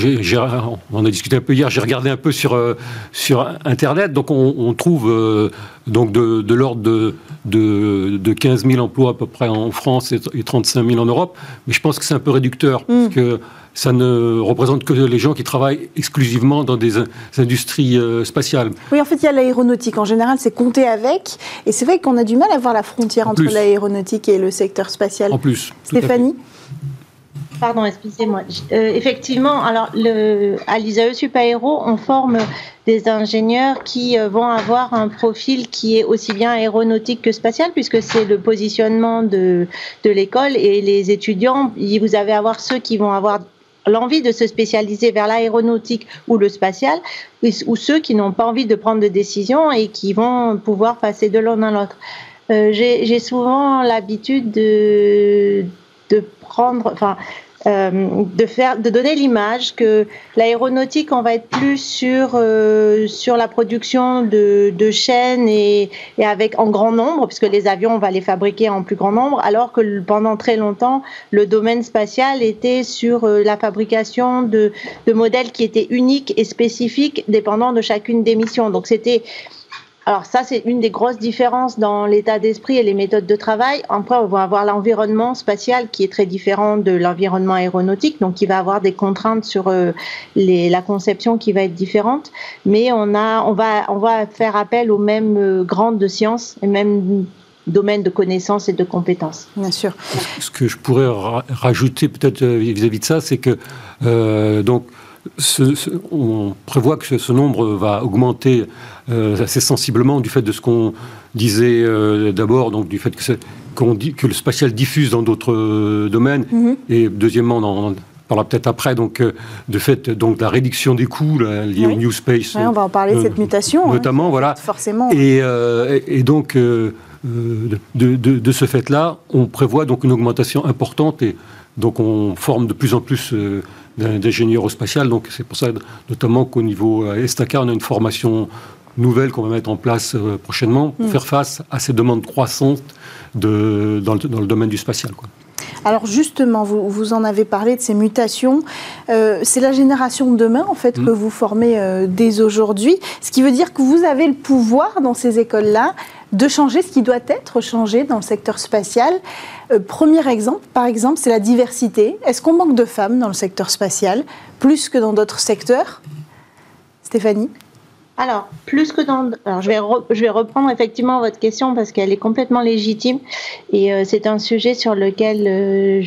on a discuté un peu hier, j'ai regardé un peu sur, euh, sur Internet, donc on, trouve euh, donc de, de l'ordre de, de, 15 000 emplois à peu près en France et, 35 000 en Europe, mais je pense que c'est un peu réducteur, mm. parce que ça ne représente que les gens qui travaillent exclusivement dans des, industries euh, spatiales. Oui, en fait, il y a l'aéronautique. En général, c'est compté avec, et c'est vrai qu'on a du mal à voir la frontière entre l'aéronautique et le secteur spatial. En plus. Stéphanie? Pardon, excusez-moi. Euh, effectivement, alors le, à l'ISAE Supaéro, on forme des ingénieurs qui euh, vont avoir un profil qui est aussi bien aéronautique que spatial, puisque c'est le positionnement de, de l'école et les étudiants. Vous avez avoir ceux qui vont avoir l'envie de se spécialiser vers l'aéronautique ou le spatial, ou ceux qui n'ont pas envie de prendre de décision et qui vont pouvoir passer de l'un à l'autre. Euh, J'ai souvent l'habitude de, de prendre, enfin, de faire, de donner l'image que l'aéronautique, on va être plus sur euh, sur la production de, de chaînes et, et, avec en grand nombre, puisque les avions, on va les fabriquer en plus grand nombre, alors que pendant très longtemps, le domaine spatial était sur euh, la fabrication de, de modèles qui étaient uniques et spécifiques, dépendant de chacune des missions. Donc c'était alors ça, c'est une des grosses différences dans l'état d'esprit et les méthodes de travail. Après, on va avoir l'environnement spatial qui est très différent de l'environnement aéronautique, donc qui va avoir des contraintes sur euh, les, la conception qui va être différente. Mais on, a, on, va, on va faire appel aux mêmes euh, grandes de sciences et mêmes domaines de connaissances et de compétences. Bien sûr. Ce que je pourrais rajouter peut-être euh, vis-à-vis de ça, c'est que donc on prévoit que ce nombre va augmenter euh, assez sensiblement du fait de ce qu'on disait euh, d'abord, donc du fait que, dit, que le spatial diffuse dans d'autres euh, domaines, mhm. et deuxièmement, on parlera peut-être après, donc de fait donc la réduction des coûts liés au New Space. on va en parler de cette mutation. Hein. Notamment, voilà. Forcément. Et, et donc. De, de, de, ce fait-là, on prévoit donc une augmentation importante et donc on forme de plus en plus d'ingénieurs au spatial. Donc c'est pour ça notamment qu'au niveau euh, Estaca, on a une formation nouvelle qu'on va mettre en place euh, prochainement pour mm. faire face à ces demandes croissantes de, dans, le, domaine du spatial. Quoi. Alors justement, vous, vous, en avez parlé de ces mutations. Euh, c'est la génération de demain, en fait, mm. que vous formez dès aujourd'hui. Ce qui veut dire que vous avez le pouvoir dans ces écoles-là de changer ce qui doit être changé dans le secteur spatial. Euh, premier exemple, par exemple, c'est la diversité. Est-ce qu'on manque de femmes dans le secteur spatial, plus que dans d'autres secteurs? Stéphanie? Alors, plus que dans... Alors, je vais, je vais reprendre effectivement votre question parce qu'elle est complètement légitime et euh, c'est un sujet sur lequel euh,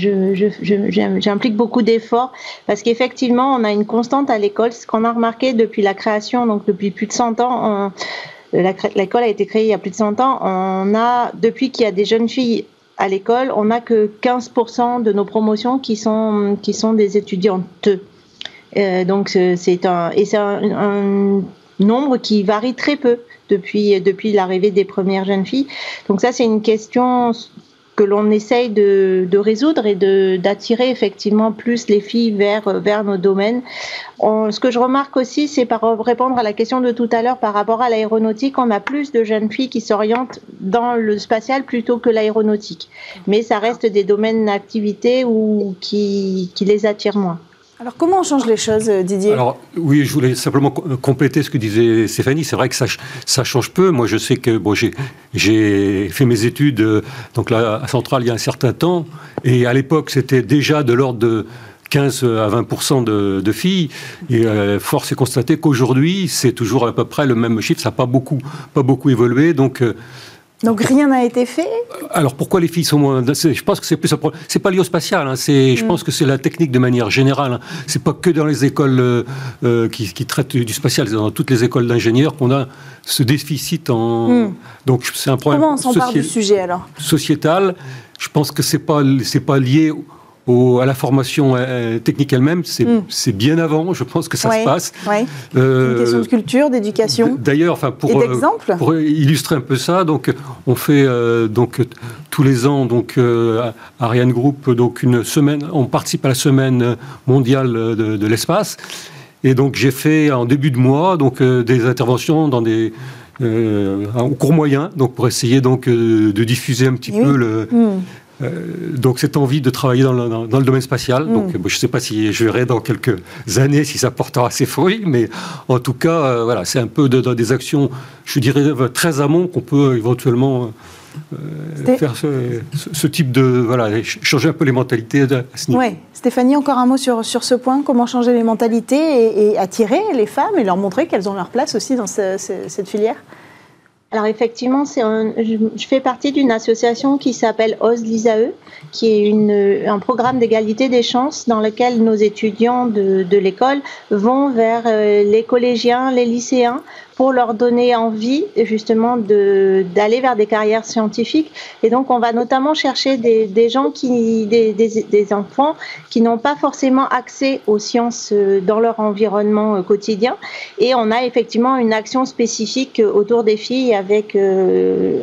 j'implique beaucoup d'efforts parce qu'effectivement, on a une constante à l'école. Ce qu'on a remarqué depuis la création, donc depuis plus de 100 ans, l'école a été créée il y a plus de 100 ans. On a, depuis qu'il y a des jeunes filles à l'école, on n'a que 15% de nos promotions qui sont, qui sont des étudiantes. Euh, donc c'est un, et c'est un, nombre qui varie très peu depuis, depuis l'arrivée des premières jeunes filles. Donc ça, c'est une question que l'on essaye de, résoudre et d'attirer effectivement plus les filles vers, vers nos domaines. ce que je remarque aussi, c'est par répondre à la question de tout à l'heure par rapport à l'aéronautique, on a plus de jeunes filles qui s'orientent dans le spatial plutôt que l'aéronautique. Mais ça reste des domaines d'activité qui, qui les attirent moins. Alors comment on change les choses, euh, Didier Alors oui, je voulais simplement compléter ce que disait Stéphanie. C'est vrai que ça, ça change peu. Moi, je sais que bon, j'ai fait mes études euh, donc là, à Centrale il y a un certain temps, et à l'époque c'était déjà de l'ordre de 15 à 20 de, de, filles. Et euh, force est constater qu'aujourd'hui, c'est toujours à peu près le même chiffre. Ça n'a pas beaucoup, pas beaucoup évolué. Donc, donc rien n'a été fait Alors pourquoi les filles sont moins Je pense que c'est plus c'est pas lié au spatial. Hein. C'est, je mm. pense que c'est la technique de manière générale. Hein. C'est pas que dans les écoles euh, euh, qui, traitent du spatial, c'est dans toutes les écoles d'ingénieurs qu'on a ce déficit en. Mm. Donc c'est un problème. Comment on s'empare du sujet alors? Sociétal. Je pense que c'est pas c'est pas lié à la formation euh, technique elle-même, hmm. c'est bien avant, je pense que ça se passe. Ouais. Euh, une question de culture, d'éducation. D'ailleurs, enfin pour, euh, pour illustrer un peu ça, donc on fait donc tous les ans donc Ariane Group donc une semaine, on participe à la semaine mondiale de, l'espace. Et donc j'ai fait en début de mois donc des interventions dans des au cours moyen, donc pour essayer donc de diffuser un petit peu le, hmm. Euh, donc cette envie de travailler dans le, domaine spatial. Mm. Donc je ne sais pas si je verrai dans quelques années si ça portera ses fruits, mais en tout cas, euh, voilà, c'est un peu de, des actions, je dirais très amont qu'on peut éventuellement euh, faire ce, type de voilà, changer un peu les mentalités à ce niveau. Oui, Stéphanie, encore un mot sur, sur ce point, comment changer les mentalités et, attirer les femmes et leur montrer qu'elles ont leur place aussi dans cette filière? Alors effectivement, c'est je, fais partie d'une association qui s'appelle OS l'ISAE, qui est un programme d'égalité des chances dans lequel nos étudiants de, l'école vont vers euh, les collégiens, les lycéens pour leur donner envie justement d'aller vers des carrières scientifiques. Et donc on va notamment chercher des, des gens qui, des, des, enfants qui n'ont pas forcément accès aux sciences euh, dans leur environnement euh, quotidien. Et on a effectivement une action spécifique autour des filles avec,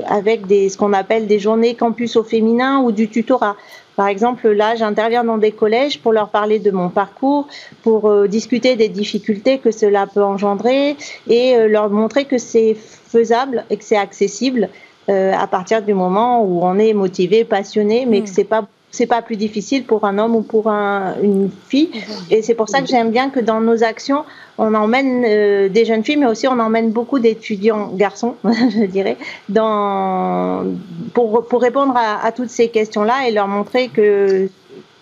avec des, ce qu'on appelle des journées campus au féminin ou du tutorat Par exemple, là, j'interviens dans des collèges pour leur parler de mon parcours, pour euh, discuter des difficultés que cela peut engendrer et euh, leur montrer que c'est faisable et que c'est accessible euh, à partir du moment où on est motivé, passionné, mais que hmm. c'est pas c'est pas plus difficile pour un homme ou pour une fille. Et c'est pour ça que j'aime bien que dans nos actions, on emmène euh, des jeunes filles, mais aussi on emmène beaucoup d'étudiants garçons, <laughs> je dirais, dans, pour, pour répondre à, toutes ces questions-là et leur montrer que,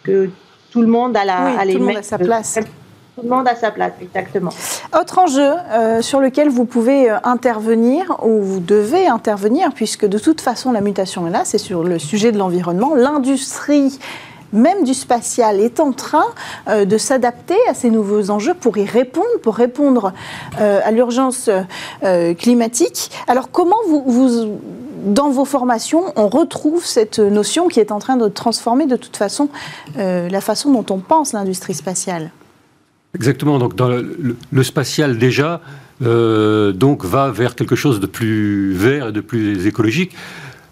que tout le monde a, la, tout le monde a sa place. Tout le monde a sa place, exactement. Autre enjeu euh, sur lequel vous pouvez euh, intervenir, ou vous devez intervenir, puisque de toute façon la mutation est là, c'est sur le sujet de l'environnement. L'industrie même du spatial, est en train euh, de s'adapter à ces nouveaux enjeux pour y répondre, pour répondre à l'urgence climatique. Alors comment vous, dans vos formations, on retrouve cette notion qui est en train de transformer de toute façon la façon dont on pense l'industrie spatiale? Exactement. Donc, dans le, spatial déjà, euh, donc va vers quelque chose de plus vert et de plus écologique.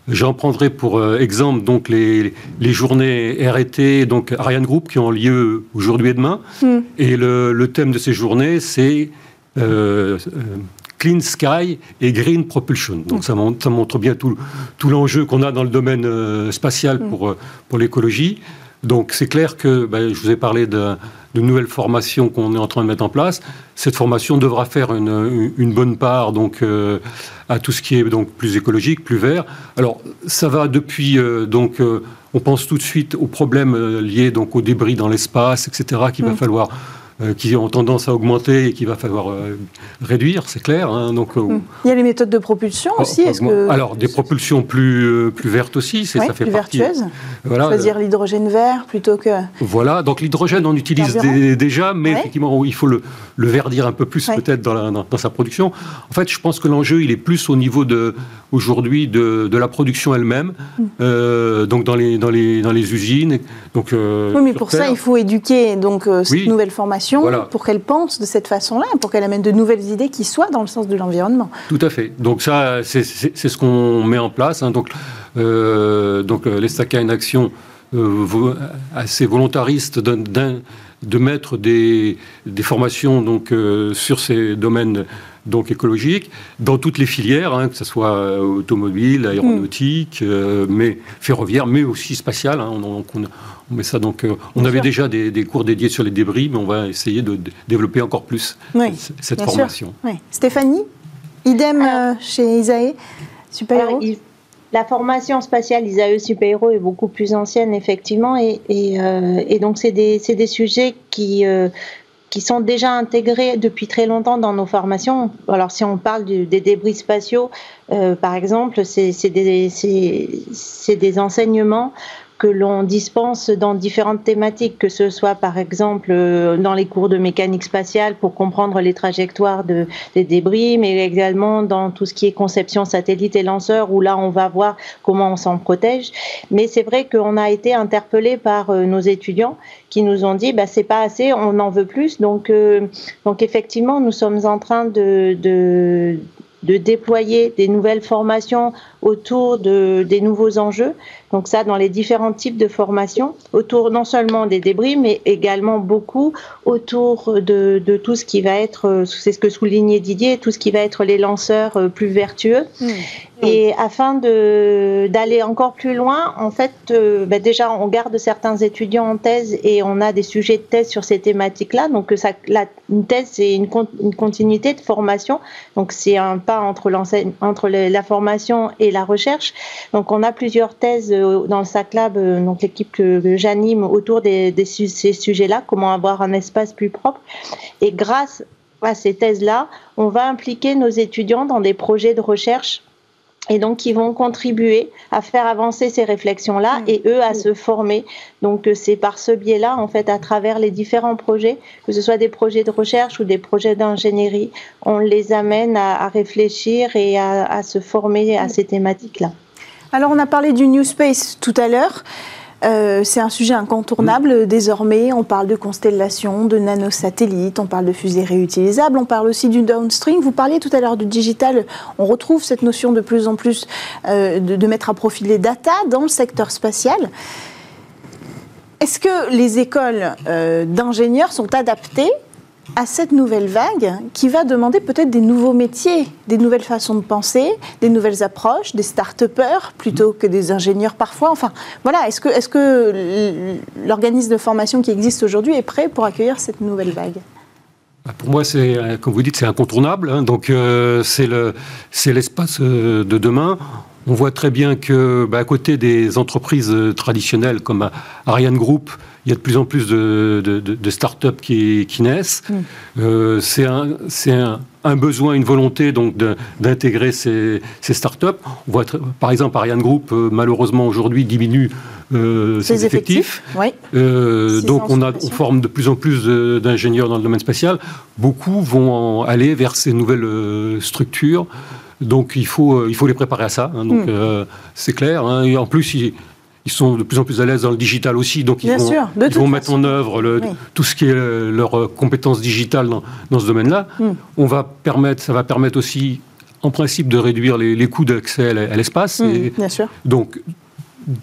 J'en prendrai pour euh, exemple donc les, les, journées RT, donc Ariane Group, qui ont lieu aujourd'hui et demain. Hmm. Et le, thème de ces journées, c'est euh, Clean Sky et Green Propulsion. Donc hmm. ça, montre, ça, montre, bien tout, tout l'enjeu qu'on a dans le domaine spatial hmm. pour, pour l'écologie. Donc c'est clair que ben, je vous ai parlé de, de nouvelles formations qu'on est en train de mettre en place. Cette formation devra faire une, bonne part donc euh, à tout ce qui est donc plus écologique, plus vert. Alors ça va depuis euh, donc euh, on pense tout de suite aux problèmes liés donc aux débris dans l'espace, etc. qu'il va mmh. falloir euh, qui ont tendance à augmenter et qu'il va falloir euh, réduire, c'est clair. Hein, donc, euh, hmm. Il y a les méthodes de propulsion oh, aussi. Alors, des propulsions plus, plus vertes aussi, c'est ça fait plus vertueuses. Voilà. Choisir l'hydrogène vert plutôt que. Voilà, donc l'hydrogène, on utilise déjà, mais effectivement, il faut le, le verdir un peu plus peut-être dans, dans, sa production. En fait, je pense que l'enjeu, il est plus au niveau de aujourd'hui de, de la production elle-même, hmm. donc dans les, dans, les, dans les usines. Donc, oui, mais pour ça, il faut éduquer donc, cette nouvelle formation pour qu'elle pense de cette façon-là, pour qu'elle amène de nouvelles idées qui soient dans le sens de l'environnement. Tout à fait. Donc ça, c'est ce qu'on met en place. Hein. Donc, euh, donc euh, l'ESTACA une action euh, assez volontariste de mettre des, des formations donc, euh, sur ces domaines donc écologiques dans toutes les filières, hein, que ce soit automobile, aéronautique, mais ferroviaire, mais aussi spatiale. Hein. on, mais ça, donc, euh, on avait déjà des, cours dédiés sur les débris, mais on va essayer de, développer encore plus cette formation. Stéphanie, idem euh, chez Isae Super la formation spatiale Isae Super Héros est beaucoup plus ancienne, effectivement, et, euh, donc c'est des, des, sujets qui, qui sont déjà intégrés depuis très longtemps dans nos formations. Alors si on parle des débris spatiaux, par exemple, c'est des, des enseignements que l'on dispense dans différentes thématiques, que ce soit par exemple euh, dans les cours de mécanique spatiale pour comprendre les trajectoires de, des débris, mais également dans tout ce qui est conception satellite et lanceur, où là on va voir comment on s'en protège. Mais c'est vrai qu'on a été interpellé par euh, nos étudiants qui nous ont dit bah, c'est pas assez, on en veut plus. Donc, euh, donc effectivement, nous sommes en train de, de de déployer des nouvelles formations autour de, des nouveaux enjeux. Donc ça, dans les différents types de formations, autour non seulement des débris, mais également beaucoup autour de, de tout ce qui va être, c'est ce que soulignait Didier, tout ce qui va être les lanceurs euh, plus vertueux. Mmh. Et afin d'aller encore plus loin, en fait, euh, bah, déjà, on garde certains étudiants en thèse et on a des sujets de thèse sur ces thématiques-là. Donc, ça, la, une thèse, c'est une, une, continuité de formation. Donc, c'est un pas entre, entre la formation et la recherche. Donc, on a plusieurs thèses euh, dans le SAC Lab, euh, donc l'équipe que, j'anime autour des, de ces sujets-là, comment avoir un espace plus propre. Et grâce à ces thèses-là, on va impliquer nos étudiants dans des projets de recherche et donc qui vont contribuer à faire avancer ces réflexions-là mmh. et eux à mmh. se former. Donc euh, c'est par ce biais-là, en fait, à travers les différents projets, que ce soit des projets de recherche ou des projets d'ingénierie, on les amène à, réfléchir et à, à, se former à mmh. ces thématiques-là. Alors on a parlé du New Space tout à l'heure. Euh, c'est un sujet incontournable désormais. On parle de constellations, de nanosatellites, on parle de fusées réutilisables, on parle aussi du downstream. Vous parliez tout à l'heure du digital. On retrouve cette notion de plus en plus euh, de, mettre à profit les data dans le secteur spatial. Est-ce que les écoles euh, d'ingénieurs sont adaptées à cette nouvelle vague qui va demander peut-être des nouveaux métiers, des nouvelles façons de penser, des nouvelles approches, des start-upers plutôt que des ingénieurs parfois. Enfin, voilà, est-ce que, l'organisme de formation qui existe aujourd'hui est prêt pour accueillir cette nouvelle vague? Bah, pour moi, c'est, comme vous dites, c'est incontournable. Hein. donc, euh, c'est, le, c'est l'espace euh, de demain. On voit très bien que, bah, à côté des entreprises euh, traditionnelles comme Ariane Group, il y a de plus en plus de, de, start-up qui, naissent. Mm. Euh, c'est un, un, un, besoin, une volonté donc d'intégrer ces, ces start-up. On voit par exemple Ariane Group, euh, malheureusement aujourd'hui, diminue euh, ses effectifs. donc on, a, on forme de plus en plus d'ingénieurs dans le domaine spatial. Beaucoup vont aller vers ces nouvelles structures. Donc il faut, il faut les préparer à ça. Hein. donc mm. c'est clair. Hein. et en plus, ils, ils sont de plus en plus à l'aise dans le digital aussi, donc ils vont, mettre en œuvre le, tout ce qui est leur compétence digitale dans, dans ce domaine-là. Hmm. On va permettre, ça va permettre aussi, en principe, de réduire les, coûts d'accès à l'espace. Hmm, bien sûr. Donc,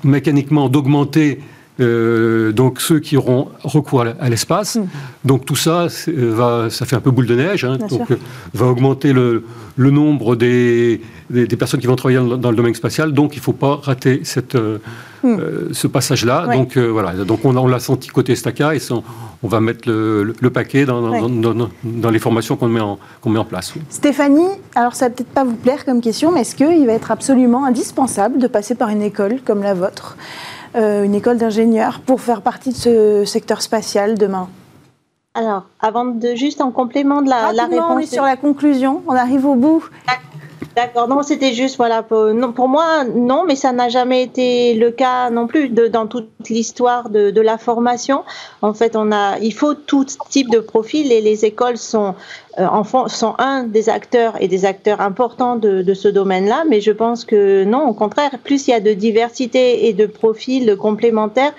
mécaniquement, d'augmenter euh, donc ceux qui auront recours à l'espace. Hmm. Donc tout ça, va, ça fait un peu boule de neige. Hein, donc va augmenter le, le nombre des, des, personnes qui vont travailler dans, le domaine spatial. Donc il ne faut pas rater cette, euh, euh, ce passage-là. Donc voilà. Donc on, on l'a senti côté Staka et on, va mettre le, le, paquet dans, dans, les formations qu'on met, en, met en place. Stéphanie, alors ça va peut-être pas vous plaire comme question, mais est-ce qu'il va être absolument indispensable de passer par une école comme la vôtre? euh, une école d'ingénieurs pour faire partie de ce secteur spatial demain Alors, avant de juste en complément de la, la réponse. On est sur la conclusion, on arrive au bout. D'accord, non, c'était juste, voilà, pour, non, pour moi, non, mais ça n'a jamais été le cas non plus de, dans toute l'histoire de, de, la formation. En fait, on a, il faut tout type de profil et les écoles sont, euh, sont un des acteurs et des acteurs importants de, de ce domaine-là, mais je pense que non, au contraire, plus il y a de diversité et de profils complémentaires,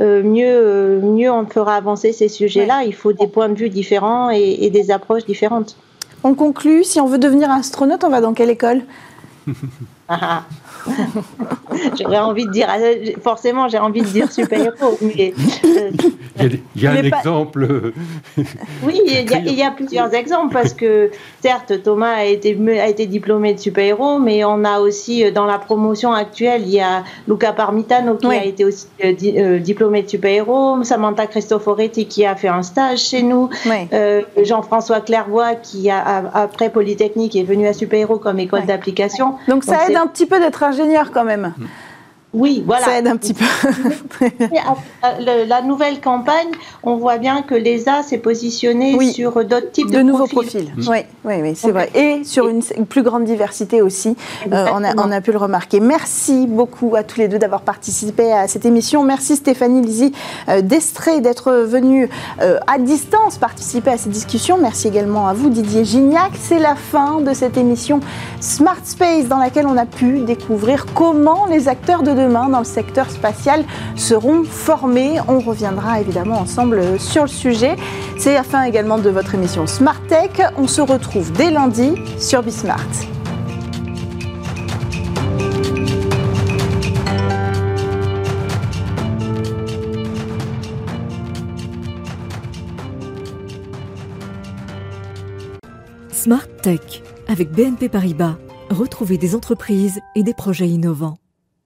euh, mieux, euh, mieux on fera avancer ces sujets-là. Il faut des points de vue différents et, et des approches différentes. On conclut, si on veut devenir astronaute, on va dans quelle école? <laughs> <laughs> J'aurais envie de dire, forcément, j'ai envie de dire super-héros. Mais, euh, il y a, un exemple. <laughs> oui, il y, a, plusieurs exemples parce que, certes, Thomas a été, a été diplômé de super-héros, mais on a aussi, euh, dans la promotion actuelle, il y a Luca Parmitano qui a été aussi euh, diplômé de super-héros, Samantha Cristoforetti qui a fait un stage chez nous, Jean-François Clairvoy qui, a, après Polytechnique, est venu à super-héros comme école d'application. Donc ça aide un petit peu d'être ingénieur quand même. Oui, voilà. Ça aide un petit peu. <laughs> la nouvelle campagne, on voit bien que l'ESA s'est positionnée sur d'autres types de, de nouveaux profils. Oui, oui, oui c'est vrai. Et sur une, plus grande diversité aussi, euh, on, a, on, a, pu le remarquer. Merci beaucoup à tous les deux d'avoir participé à cette émission. Merci Stéphanie Lizy euh, d'Estrée d'être venue euh, à distance participer à cette discussion. Merci également à vous Didier Gignac. C'est la fin de cette émission Smart Space dans laquelle on a pu découvrir comment les acteurs de demain dans le secteur spatial seront formés. On reviendra évidemment ensemble sur le sujet. C'est la fin également de votre émission Smart Tech. On se retrouve dès lundi sur Bismart. Smart Tech avec BNP Paribas. Retrouvez des entreprises et des projets innovants.